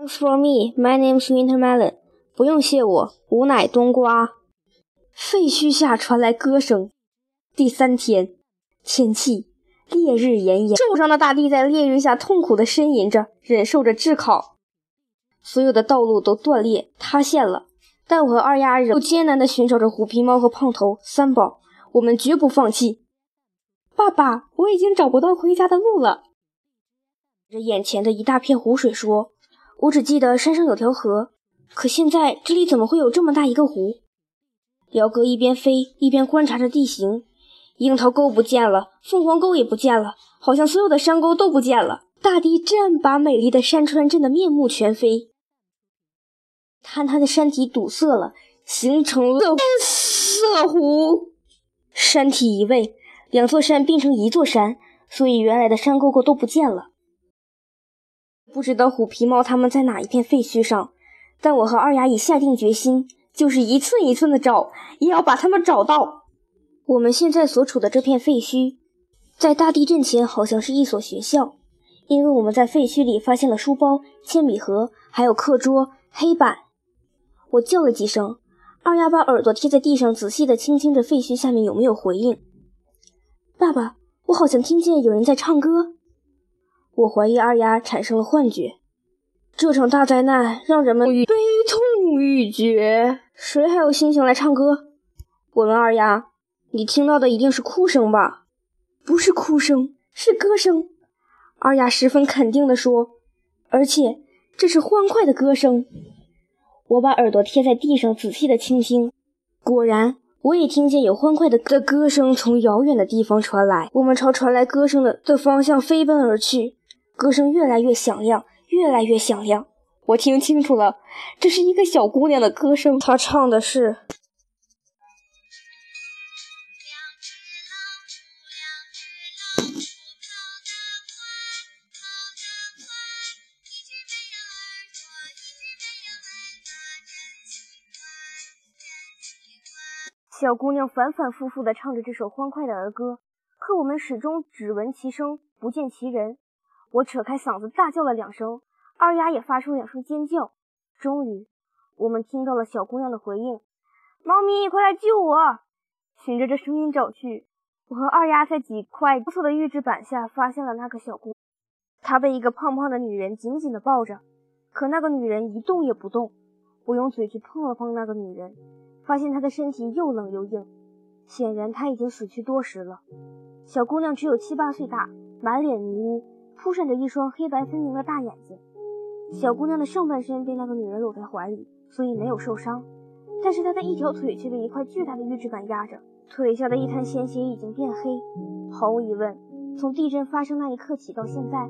Thanks for me. My name's Wintermelon. 不用谢我，吾乃冬瓜。废墟下传来歌声。第三天，天气烈日炎炎，受伤的大地在烈日下痛苦地呻吟着，忍受着炙烤。所有的道路都断裂塌陷了，但我和二丫仍艰难地寻找着虎皮猫和胖头三宝。我们绝不放弃。爸爸，我已经找不到回家的路了。着眼前的一大片湖水说：“我只记得山上有条河，可现在这里怎么会有这么大一个湖？”姚哥一边飞一边观察着地形，樱桃沟不见了，凤凰沟也不见了，好像所有的山沟都不见了。大地震把美丽的山川震得面目全非，坍塌的山体堵塞了，形成了色湖。山体移位，两座山变成一座山，所以原来的山沟沟都不见了。不知道虎皮猫他们在哪一片废墟上，但我和二丫已下定决心，就是一寸一寸的找，也要把他们找到。我们现在所处的这片废墟，在大地震前好像是一所学校，因为我们在废墟里发现了书包、铅笔盒，还有课桌、黑板。我叫了几声，二丫把耳朵贴在地上，仔细地倾听着废墟下面有没有回应。爸爸，我好像听见有人在唱歌。我怀疑二丫产生了幻觉。这场大灾难让人们悲痛欲绝，谁还有心情来唱歌？我问二丫：“你听到的一定是哭声吧？”“不是哭声，是歌声。”二丫十分肯定地说，“而且这是欢快的歌声。”我把耳朵贴在地上，仔细地倾听。果然，我也听见有欢快的的歌声从遥远的地方传来。我们朝传来歌声的的方向飞奔而去。歌声越来越响亮，越来越响亮。我听清楚了，这是一个小姑娘的歌声。她唱的是：“小姑娘反反复复地唱着这首欢快的儿歌，可我们始终只闻其声，不见其人。我扯开嗓子大叫了两声，二丫也发出两声尖叫。终于，我们听到了小姑娘的回应：“猫咪，快来救我！”循着这声音找去，我和二丫在几块不错的预制板下发现了那个小姑。她被一个胖胖的女人紧紧地抱着，可那个女人一动也不动。我用嘴去碰了碰那个女人，发现她的身体又冷又硬，显然她已经死去多时了。小姑娘只有七八岁大，满脸泥污。扑闪着一双黑白分明的大眼睛，小姑娘的上半身被那个女人搂在怀里，所以没有受伤，但是她的一条腿却被一块巨大的预制板压着，腿下的一滩鲜血已经变黑。毫无疑问，从地震发生那一刻起到现在，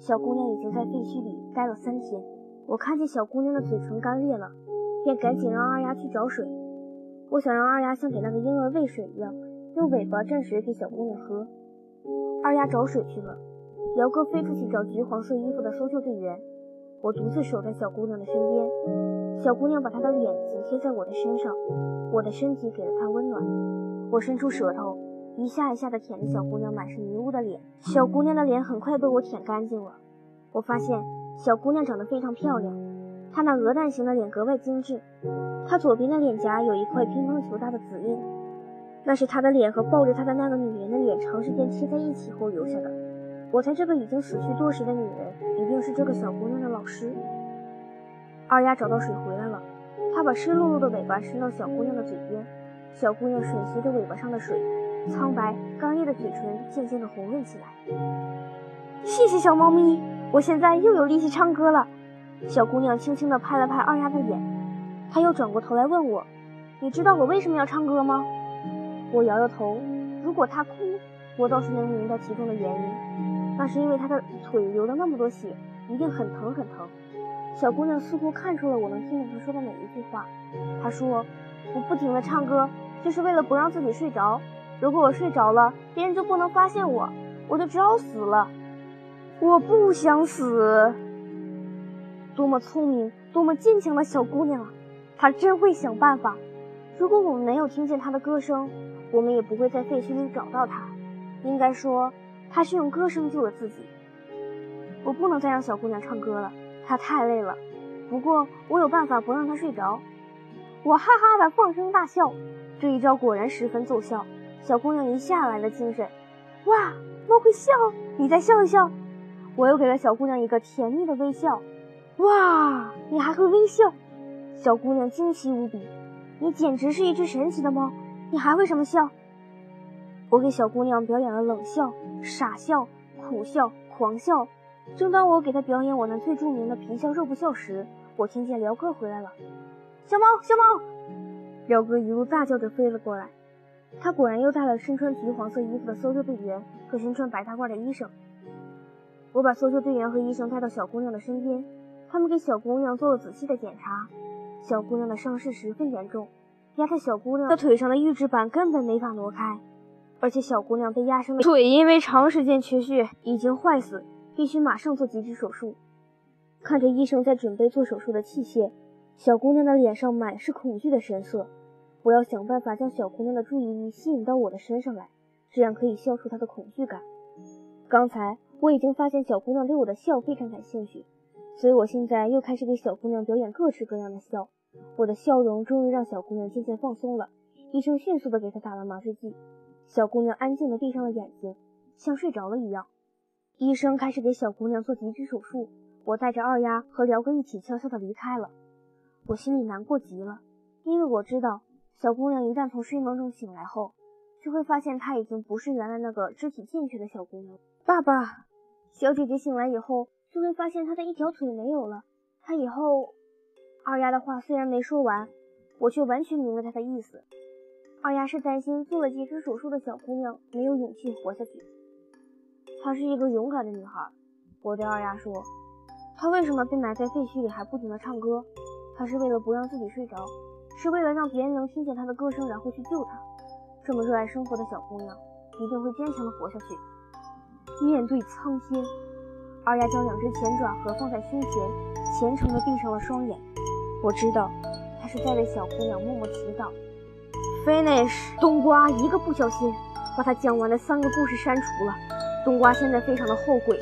小姑娘已经在废墟里待了三天。我看见小姑娘的嘴唇干裂了，便赶紧让二丫去找水。我想让二丫像给那个婴儿喂水一样，用尾巴蘸水给小姑娘喝。二丫找水去了。姚哥飞出去找橘黄色衣服的搜救队员，我独自守在小姑娘的身边。小姑娘把她的脸紧贴在我的身上，我的身体给了她温暖。我伸出舌头，一下一下地舔着小姑娘满是泥污的脸。小姑娘的脸很快被我舔干净了。我发现小姑娘长得非常漂亮，她那鹅蛋型的脸格外精致。她左边的脸颊有一块乒乓球大的紫印，那是她的脸和抱着她的那个女人的脸长时间贴在一起后留下的。我猜这个已经死去多时的女人，一定是这个小姑娘的老师。二丫找到水回来了，她把湿漉漉的尾巴伸到小姑娘的嘴边，小姑娘吮吸着尾巴上的水，苍白干裂的嘴唇渐渐的红润起来。谢谢小猫咪，我现在又有力气唱歌了。小姑娘轻轻地拍了拍二丫的脸，她又转过头来问我：“你知道我为什么要唱歌吗？”我摇摇头。如果她哭，我倒是能明白其中的原因。那是因为他的腿流了那么多血，一定很疼很疼。小姑娘似乎看出了我能听懂她说的每一句话。她说：“我不停地唱歌，就是为了不让自己睡着。如果我睡着了，别人就不能发现我，我就只好死了。我不想死。”多么聪明、多么坚强的小姑娘啊！她真会想办法。如果我们没有听见她的歌声，我们也不会在废墟里找到她。应该说。他是用歌声救了自己。我不能再让小姑娘唱歌了，她太累了。不过我有办法不让她睡着。我哈哈的放声大笑，这一招果然十分奏效。小姑娘一下来了精神，哇，猫会笑，你再笑一笑。我又给了小姑娘一个甜蜜的微笑，哇，你还会微笑？小姑娘惊奇无比，你简直是一只神奇的猫，你还会什么笑？我给小姑娘表演了冷笑、傻笑、苦笑、狂笑。正当我给他表演我那最著名的皮笑肉不笑时，我听见辽哥回来了。小猫，小猫！辽哥一路大叫着飞了过来。他果然又带了身穿橘黄色衣服的搜救队员和身穿白大褂的医生。我把搜救队员和医生带到小姑娘的身边，他们给小姑娘做了仔细的检查。小姑娘的伤势十分严重，压在小姑娘的腿上的预制板根本没法挪开，而且小姑娘被压伤的腿因为长时间缺血已经坏死，必须马上做截肢手术。看着医生在准备做手术的器械，小姑娘的脸上满是恐惧的神色。我要想办法将小姑娘的注意力吸引到我的身上来，这样可以消除她的恐惧感。刚才我已经发现小姑娘对我的笑非常感兴趣，所以我现在又开始给小姑娘表演各式各样的笑。我的笑容终于让小姑娘渐渐放松了。医生迅速地给她打了麻醉剂，小姑娘安静地闭上了眼睛，像睡着了一样。医生开始给小姑娘做截肢手术，我带着二丫和辽哥一起悄悄地离开了。我心里难过极了，因为我知道。小姑娘一旦从睡梦中醒来后，就会发现她已经不是原来那个肢体健全的小姑娘。爸爸，小姐姐醒来以后就会发现她的一条腿没有了。她以后……二丫的话虽然没说完，我却完全明白她的意思。二丫是担心做了截肢手术的小姑娘没有勇气活下去。她是一个勇敢的女孩。我对二丫说：“她为什么被埋在废墟里还不停地唱歌？她是为了不让自己睡着。”是为了让别人能听见她的歌声，然后去救她。这么热爱生活的小姑娘，一定会坚强的活下去。面对苍天，二丫将两只前爪合放在胸前，虔诚的闭上了双眼。我知道，她是在为小姑娘默默祈祷。Finish，冬瓜一个不小心把他讲完的三个故事删除了。冬瓜现在非常的后悔。